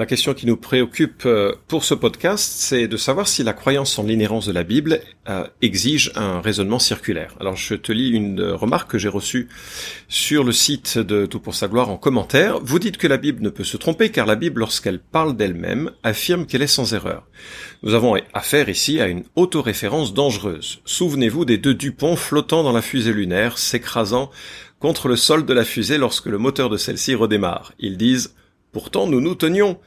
La question qui nous préoccupe euh, pour ce podcast, c'est de savoir si la croyance en l'inhérence de la Bible euh, exige un raisonnement circulaire. Alors je te lis une remarque que j'ai reçue sur le site de Tout pour sa gloire en commentaire. Vous dites que la Bible ne peut se tromper car la Bible, lorsqu'elle parle d'elle-même, affirme qu'elle est sans erreur. Nous avons affaire ici à une autoréférence dangereuse. Souvenez-vous des deux Dupont flottant dans la fusée lunaire, s'écrasant contre le sol de la fusée lorsque le moteur de celle-ci redémarre. Ils disent Pourtant, nous nous tenions.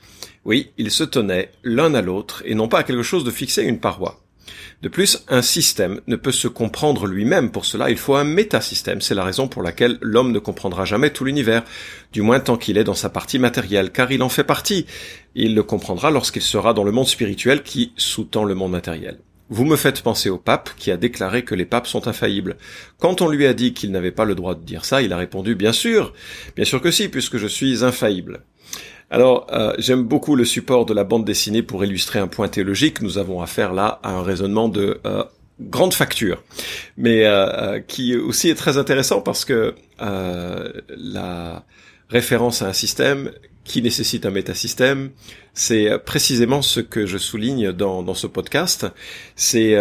Oui, ils se tenaient l'un à l'autre et non pas à quelque chose de fixé une paroi. De plus, un système ne peut se comprendre lui-même. Pour cela, il faut un métasystème. C'est la raison pour laquelle l'homme ne comprendra jamais tout l'univers, du moins tant qu'il est dans sa partie matérielle, car il en fait partie. Il le comprendra lorsqu'il sera dans le monde spirituel qui sous-tend le monde matériel. Vous me faites penser au pape qui a déclaré que les papes sont infaillibles. Quand on lui a dit qu'il n'avait pas le droit de dire ça, il a répondu bien sûr, bien sûr que si, puisque je suis infaillible. Alors, euh, j'aime beaucoup le support de la bande dessinée pour illustrer un point théologique. Nous avons affaire là à un raisonnement de euh, grande facture, mais euh, qui aussi est très intéressant parce que la référence à un système qui nécessite un métasystème, c'est précisément ce que je souligne dans, dans ce podcast, c'est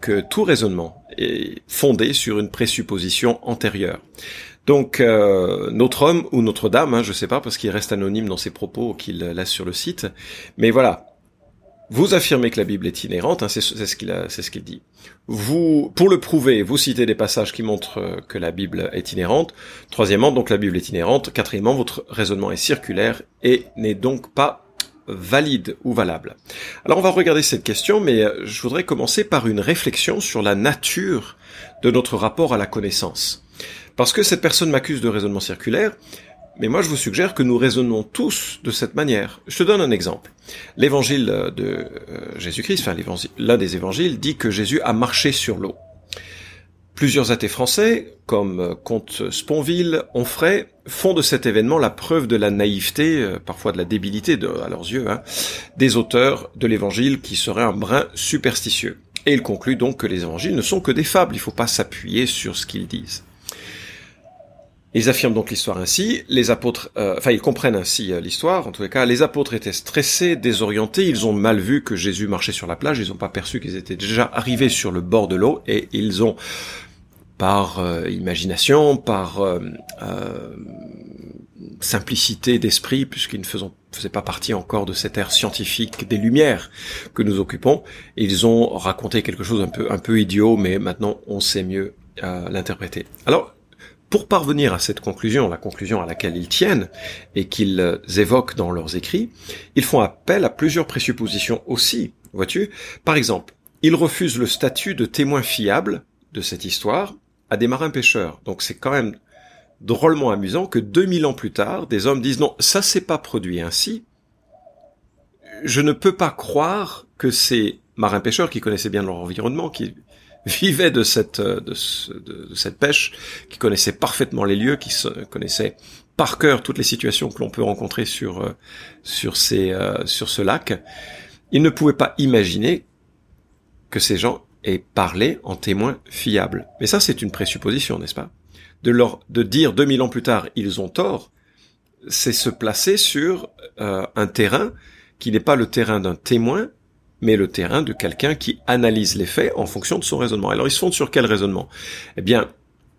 que tout raisonnement est fondé sur une présupposition antérieure. Donc euh, notre homme ou notre dame, hein, je sais pas parce qu'il reste anonyme dans ses propos qu'il laisse sur le site, mais voilà. Vous affirmez que la Bible est inhérente, hein, c'est ce qu'il ce qu'il dit. Vous, pour le prouver, vous citez des passages qui montrent euh, que la Bible est inhérente. Troisièmement, donc la Bible est inhérente. Quatrièmement, votre raisonnement est circulaire et n'est donc pas valide ou valable. Alors on va regarder cette question, mais euh, je voudrais commencer par une réflexion sur la nature de notre rapport à la connaissance. Parce que cette personne m'accuse de raisonnement circulaire, mais moi je vous suggère que nous raisonnons tous de cette manière. Je te donne un exemple. L'évangile de euh, Jésus-Christ, enfin l'un des évangiles, dit que Jésus a marché sur l'eau. Plusieurs athées français, comme euh, Comte Sponville, Onfray, font de cet événement la preuve de la naïveté, euh, parfois de la débilité à leurs yeux, hein, des auteurs de l'évangile qui seraient un brin superstitieux. Et ils concluent donc que les évangiles ne sont que des fables, il ne faut pas s'appuyer sur ce qu'ils disent. Ils affirment donc l'histoire ainsi, les apôtres, euh, enfin ils comprennent ainsi euh, l'histoire, en tous les cas, les apôtres étaient stressés, désorientés, ils ont mal vu que Jésus marchait sur la plage, ils n'ont pas perçu qu'ils étaient déjà arrivés sur le bord de l'eau, et ils ont, par euh, imagination, par simplicité d'esprit, puisqu'ils ne faisaient pas partie encore de cette ère scientifique des Lumières que nous occupons, ils ont raconté quelque chose un peu, un peu idiot, mais maintenant on sait mieux l'interpréter. Alors, pour parvenir à cette conclusion, la conclusion à laquelle ils tiennent et qu'ils évoquent dans leurs écrits, ils font appel à plusieurs présuppositions aussi, vois-tu Par exemple, ils refusent le statut de témoin fiable de cette histoire à des marins pêcheurs. Donc c'est quand même drôlement amusant que 2000 ans plus tard, des hommes disent non, ça s'est pas produit ainsi. Je ne peux pas croire que ces marins pêcheurs qui connaissaient bien leur environnement, qui vivaient de cette, euh, de, cette pêche, qui connaissaient parfaitement les lieux, qui connaissaient par cœur toutes les situations que l'on peut rencontrer sur, euh, sur, ces, euh, sur ce lac, ils ne pouvaient pas imaginer que ces gens aient parlé en témoins fiables. Mais ça, c'est une présupposition, n'est-ce pas? De, leur, de dire 2000 ans plus tard, ils ont tort, c'est se placer sur un terrain qui n'est pas le terrain d'un témoin, mais le terrain de quelqu'un qui analyse les faits en fonction de son raisonnement. Alors ils se fondent sur quel raisonnement? Eh bien,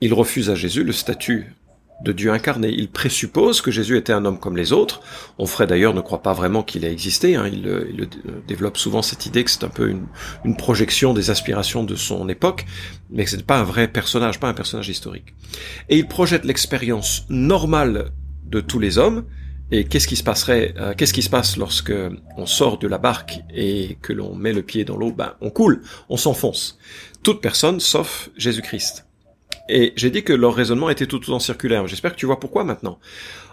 ils refusent à Jésus le statut de Dieu incarné. Ils présupposent que Jésus était un homme comme les autres. Onfray d'ailleurs ne croit pas vraiment qu'il ait existé. Hein. Il, il, développe souvent cette idée que c'est un peu une, une, projection des aspirations de son époque, mais que ce n'est pas un vrai personnage, pas un personnage historique. Et il projette l'expérience normale de tous les hommes, et qu'est-ce qui se passerait euh, Qu'est-ce qui se passe lorsque on sort de la barque et que l'on met le pied dans l'eau? Ben, on coule, on s'enfonce. Toute personne sauf Jésus-Christ. Et j'ai dit que leur raisonnement était tout en circulaire. J'espère que tu vois pourquoi maintenant.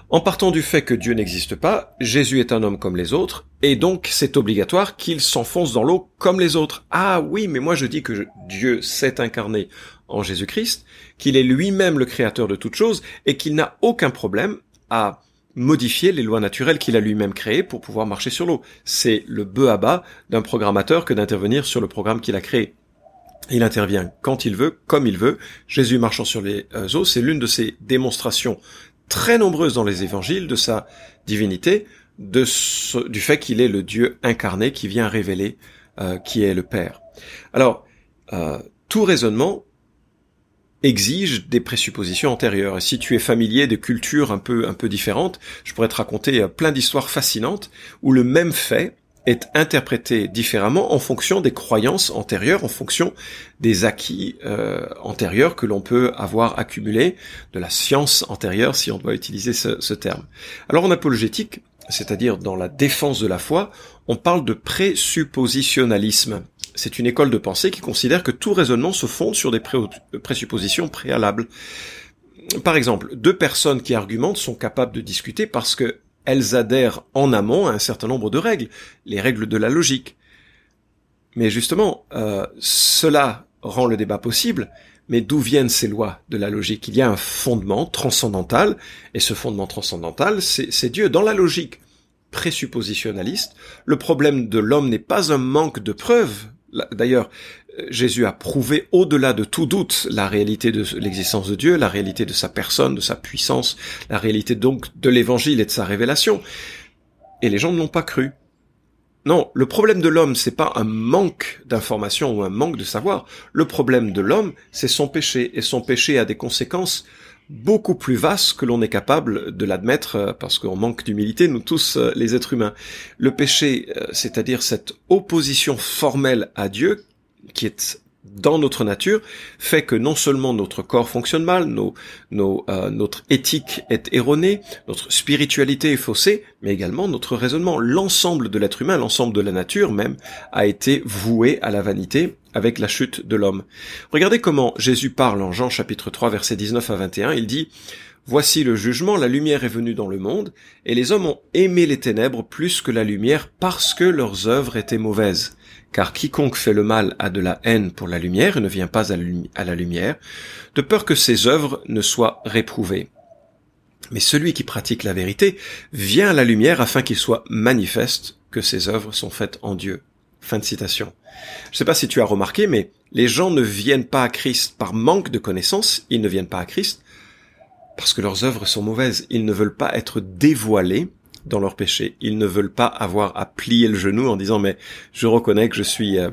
En partant du fait que Dieu n'existe pas, Jésus est un homme comme les autres, et donc c'est obligatoire qu'il s'enfonce dans l'eau comme les autres. Ah oui, mais moi je dis que Dieu s'est incarné en Jésus-Christ, qu'il est lui-même le créateur de toutes choses, et qu'il n'a aucun problème à modifier les lois naturelles qu'il a lui-même créées pour pouvoir marcher sur l'eau. C'est le bœuf à bas d'un programmateur que d'intervenir sur le programme qu'il a créé. Il intervient quand il veut, comme il veut. Jésus marchant sur les euh, eaux, c'est l'une de ces démonstrations très nombreuses dans les évangiles de sa divinité, du fait qu'il est le Dieu incarné qui vient révéler euh, qui est le Père. Alors, euh, tout raisonnement exige des présuppositions antérieures. Et si tu es familier de cultures un peu un peu différentes, je pourrais te raconter euh, plein d'histoires fascinantes où le même fait est interprété différemment en fonction des croyances antérieures, en fonction des acquis euh, antérieurs que l'on peut avoir accumulés, de la science antérieure, si on doit utiliser ce, ce terme. Alors en apologétique, c'est-à-dire dans la défense de la foi, on parle de présuppositionnalisme. C'est une école de pensée qui considère que tout raisonnement se fonde sur des présuppositions préalables. Par exemple, deux personnes qui argumentent sont capables de discuter parce que elles adhèrent en amont à un certain nombre de règles, les règles de la logique. Mais justement, euh, cela rend le débat possible, mais d'où viennent ces lois de la logique? Il y a un fondement transcendantal, et ce fondement transcendantal, c'est Dieu. Dans la logique présuppositionnaliste, le problème de l'homme n'est pas un manque de preuves, D'ailleurs, Jésus a prouvé au-delà de tout doute la réalité de l'existence de Dieu, la réalité de sa personne, de sa puissance, la réalité donc de l'évangile et de sa révélation. Et les gens ne l'ont pas cru. Non, le problème de l'homme, c'est pas un manque d'information ou un manque de savoir. Le problème de l'homme, c'est son péché. Et son péché a des conséquences beaucoup plus vastes que l'on est capable de l'admettre euh, parce qu'on manque d'humilité, nous tous euh, les êtres humains. Le péché, euh, c'est-à-dire cette opposition formelle à Dieu, qui est dans notre nature fait que non seulement notre corps fonctionne mal, notre éthique est erronée, notre spiritualité est faussée, mais également notre raisonnement. L'ensemble de l'être humain, l'ensemble de la nature même, a été voué à la vanité avec la chute de l'homme. Regardez comment Jésus parle en Jean chapitre 3 versets 19 à 21. Il dit Voici le jugement, la lumière est venue dans le monde, et les hommes ont aimé les ténèbres plus que la lumière parce que leurs œuvres étaient mauvaises car quiconque fait le mal a de la haine pour la lumière et ne vient pas à la lumière, de peur que ses œuvres ne soient réprouvées. Mais celui qui pratique la vérité vient à la lumière afin qu'il soit manifeste que ses œuvres sont faites en Dieu. Fin de citation. Je ne sais pas si tu as remarqué, mais les gens ne viennent pas à Christ par manque de connaissances, ils ne viennent pas à Christ parce que leurs œuvres sont mauvaises. Ils ne veulent pas être dévoilés dans leur péché. Ils ne veulent pas avoir à plier le genou en disant mais je reconnais que je suis euh,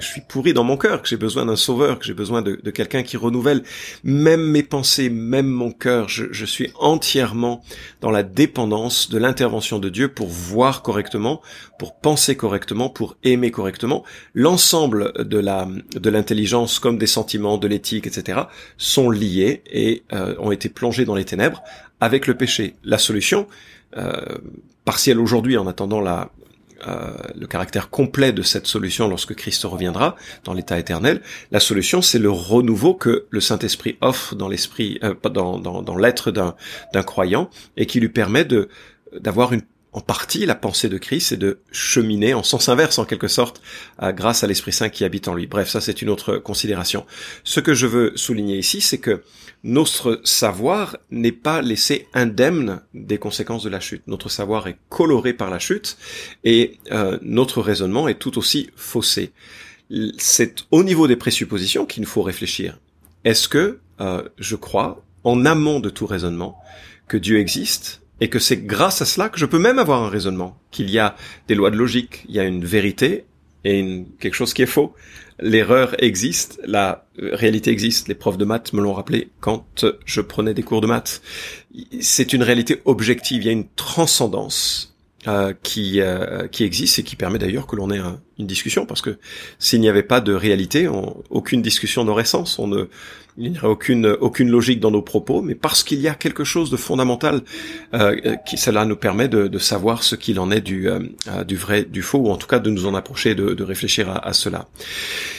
je suis pourri dans mon cœur, que j'ai besoin d'un sauveur, que j'ai besoin de, quelqu'un qui renouvelle même mes pensées, même mon cœur. Je, je suis entièrement dans la dépendance de l'intervention de Dieu pour voir correctement, pour penser correctement, pour aimer correctement. L'ensemble de la de l'intelligence comme des sentiments, de l'éthique, etc. sont liés et euh, ont été plongés dans les ténèbres avec le péché. La solution, euh, partielle aujourd'hui en attendant la, euh, le caractère complet de cette solution lorsque Christ reviendra dans l'état éternel. La solution, c'est le renouveau que le Saint-Esprit offre dans l'esprit, euh, dans, dans, dans l'être d'un, d'un croyant et qui lui permet de d'avoir une en partie la pensée de Christ et de cheminer en sens inverse en quelque sorte grâce à l'Esprit Saint qui habite en lui. Bref, ça c'est une autre considération. Ce que je veux souligner ici, c'est que notre savoir n'est pas laissé indemne des conséquences de la chute. Notre savoir est coloré par la chute et euh, notre raisonnement est tout aussi faussé. C'est au niveau des présuppositions qu'il nous faut réfléchir. Est-ce que euh, je crois, en amont de tout raisonnement, que Dieu existe et que c'est grâce à cela que je peux même avoir un raisonnement, qu'il y a des lois de logique, il y a une vérité et une, quelque chose qui est faux. L'erreur existe, la réalité existe. Les profs de maths me l'ont rappelé quand je prenais des cours de maths. C'est une réalité objective, il y a une transcendance euh, qui euh, qui existe et qui permet d'ailleurs que l'on ait une discussion parce que s'il n'y avait pas de réalité, aucune discussion n'aurait sens. On ne il n'y aurait aucune aucune logique dans nos propos, mais parce qu'il y a quelque chose de fondamental euh, qui cela nous permet de, de savoir ce qu'il en est du du vrai du faux ou en tout cas de nous en approcher, de, de réfléchir à, à cela.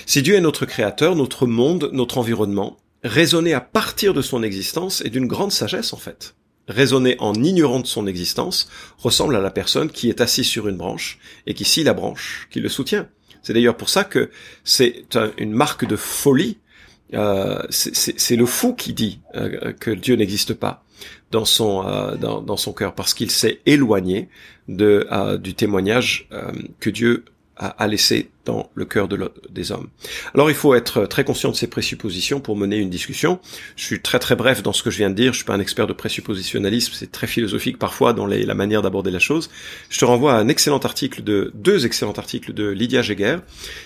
Si Dieu est notre créateur, notre monde, notre environnement, raisonner à partir de son existence est d'une grande sagesse en fait raisonner en ignorant de son existence ressemble à la personne qui est assise sur une branche et qui scie la branche, qui le soutient. C'est d'ailleurs pour ça que c'est une marque de folie euh, c'est le fou qui dit euh, que Dieu n'existe pas dans son euh, dans, dans, son cœur parce qu'il s'est éloigné de du témoignage que Dieu a, laissé dans le cœur de des hommes. Alors il faut être très conscient de ces présuppositions pour mener une discussion. Je suis très très bref dans ce que je viens de dire, je suis pas un expert de présuppositionnalisme, c'est très philosophique parfois dans la manière d'aborder la chose. Je te renvoie à un excellent article de deux excellents articles de Lydia Jäger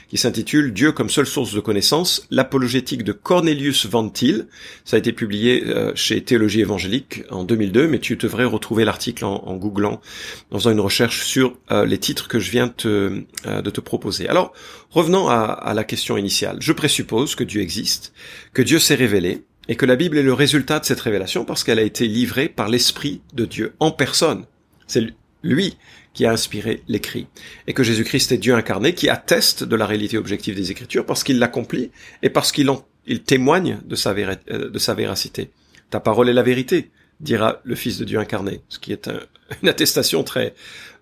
qui s'intitule Dieu comme seule source de connaissance, l'apologétique de Cornelius Van Til. Ça a été publié euh, chez Théologie évangélique en 2002, mais tu devrais retrouver l'article en, googlant, en faisant une recherche sur euh, les titres que je viens euh, de te proposer. Alors revenons à, la question initiale. Je présuppose que Dieu existe, que Dieu s'est révélé, et que la Bible est le résultat de cette révélation parce qu'elle a été livrée par l'Esprit de Dieu en personne. C'est lui qui a inspiré l'écrit. Et que Jésus-Christ est Dieu incarné qui atteste de la réalité objective des Écritures parce qu'il l'accomplit et parce qu'il il témoigne de sa, euh, de sa véracité. Ta parole est la vérité, dira le Fils de Dieu incarné, ce qui est une attestation très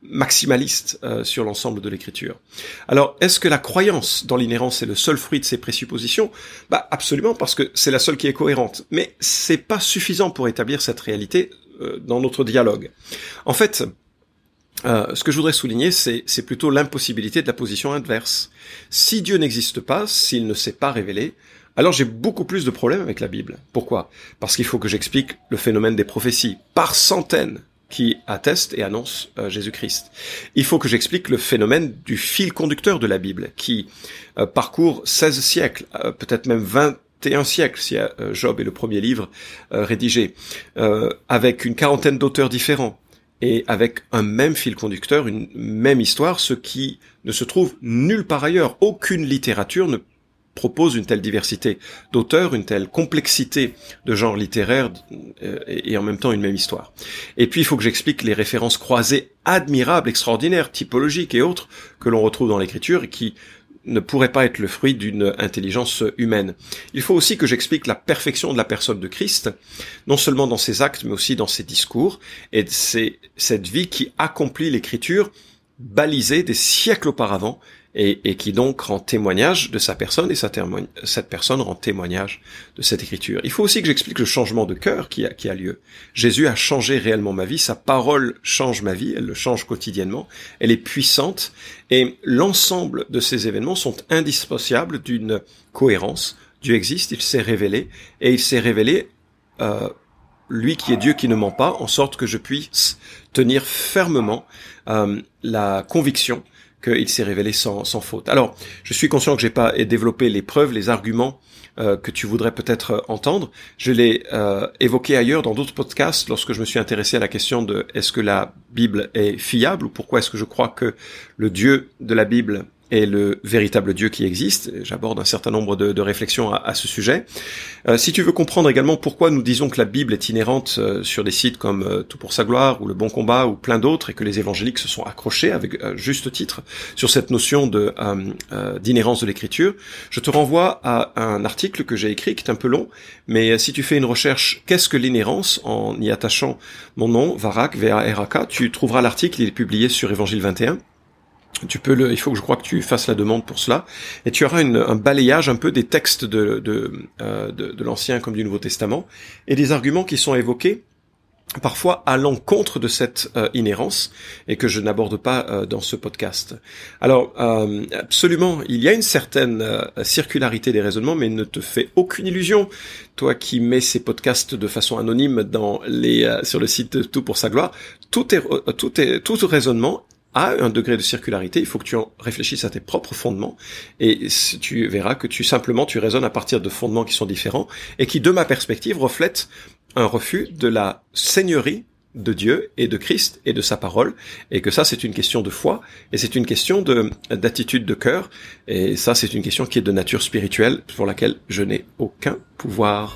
maximaliste euh, sur l'ensemble de l'écriture. Alors, est-ce que la croyance dans l'inhérence est le seul fruit de ces présuppositions? Bah absolument, parce que c'est la seule qui est cohérente. Mais c'est pas suffisant pour établir cette réalité euh, dans notre dialogue. En fait, euh, ce que je voudrais souligner, c'est plutôt l'impossibilité de la position inverse. Si Dieu n'existe pas, s'il ne s'est pas révélé, alors j'ai beaucoup plus de problèmes avec la Bible. Pourquoi? Parce qu'il faut que j'explique le phénomène des prophéties par centaines qui atteste et annonce euh, Jésus-Christ. Il faut que j'explique le phénomène du fil conducteur de la Bible, qui euh, parcourt 16 siècles, euh, peut-être même 21 siècles, si Job est le premier livre rédigé, avec une quarantaine d'auteurs différents, et avec un même fil conducteur, une même histoire, ce qui ne se trouve nulle part ailleurs. Aucune littérature ne propose une telle diversité d'auteurs, une telle complexité de genres littéraires euh, et en même temps une même histoire. Et puis il faut que j'explique les références croisées admirables, extraordinaires, typologiques et autres que l'on retrouve dans l'écriture et qui ne pourraient pas être le fruit d'une intelligence humaine. Il faut aussi que j'explique la perfection de la personne de Christ, non seulement dans ses actes, mais aussi dans ses discours, et c'est cette vie qui accomplit l'écriture balisée des siècles auparavant et, qui donc rend témoignage de sa personne, et cette personne rend témoignage de cette écriture. Il faut aussi que j'explique le changement de cœur qui a, qui a lieu. Jésus a changé réellement ma vie, sa parole change ma vie, elle le change quotidiennement, elle est puissante, et l'ensemble de ces événements sont indissociables d'une cohérence. Dieu existe, il s'est révélé, et il s'est révélé euh, lui qui est Dieu qui ne ment pas, en sorte que je puisse tenir fermement euh, la conviction qu'il s'est révélé sans, sans, faute. Alors, je suis conscient que j'ai pas développé les preuves, les arguments euh, que tu voudrais peut-être euh, entendre. Je l'ai euh, évoqué ailleurs dans d'autres podcasts lorsque je me suis intéressé à la question de est-ce que la Bible est fiable ou pourquoi est-ce que je crois que le Dieu de la Bible est le véritable Dieu qui existe. J'aborde un certain nombre de, réflexions à, ce sujet. Euh, si tu veux comprendre également pourquoi nous disons que la Bible est inhérente euh, sur des sites comme euh, Tout pour sa gloire ou Le Bon Combat ou plein d'autres et que les évangéliques se sont accrochés avec juste titre sur cette notion d'inhérence de l'écriture, je te renvoie à un article que j'ai écrit qui est un peu long, mais si tu fais une recherche qu'est-ce que l'inhérence en y attachant? Mon nom, Varak, V-A-R-A-K, tu trouveras l'article, il est publié sur Évangile 21 tu peux le, il faut que je crois que tu fasses la demande pour cela, et tu auras un balayage un peu des textes de, euh, de, de l'Ancien comme du Nouveau Testament, et des arguments qui sont évoqués parfois à l'encontre de cette euh, inhérence et que je n'aborde pas euh, dans ce podcast. Alors absolument, il y a une certaine circularité des raisonnements, mais ne te fais aucune illusion, toi qui mets ces podcasts de façon anonyme dans les sur le site Tout pour sa gloire, tout est tout est tout raisonnement a un degré de circularité, il faut que tu en réfléchisses à tes propres fondements et tu verras que tu simplement tu raisonnes à partir de fondements qui sont différents et qui de ma perspective reflètent un refus de la seigneurie de Dieu et de Christ et de sa parole et que ça c'est une question de foi et c'est une question de d'attitude de cœur et ça c'est une question qui est de nature spirituelle pour laquelle je n'ai aucun pouvoir.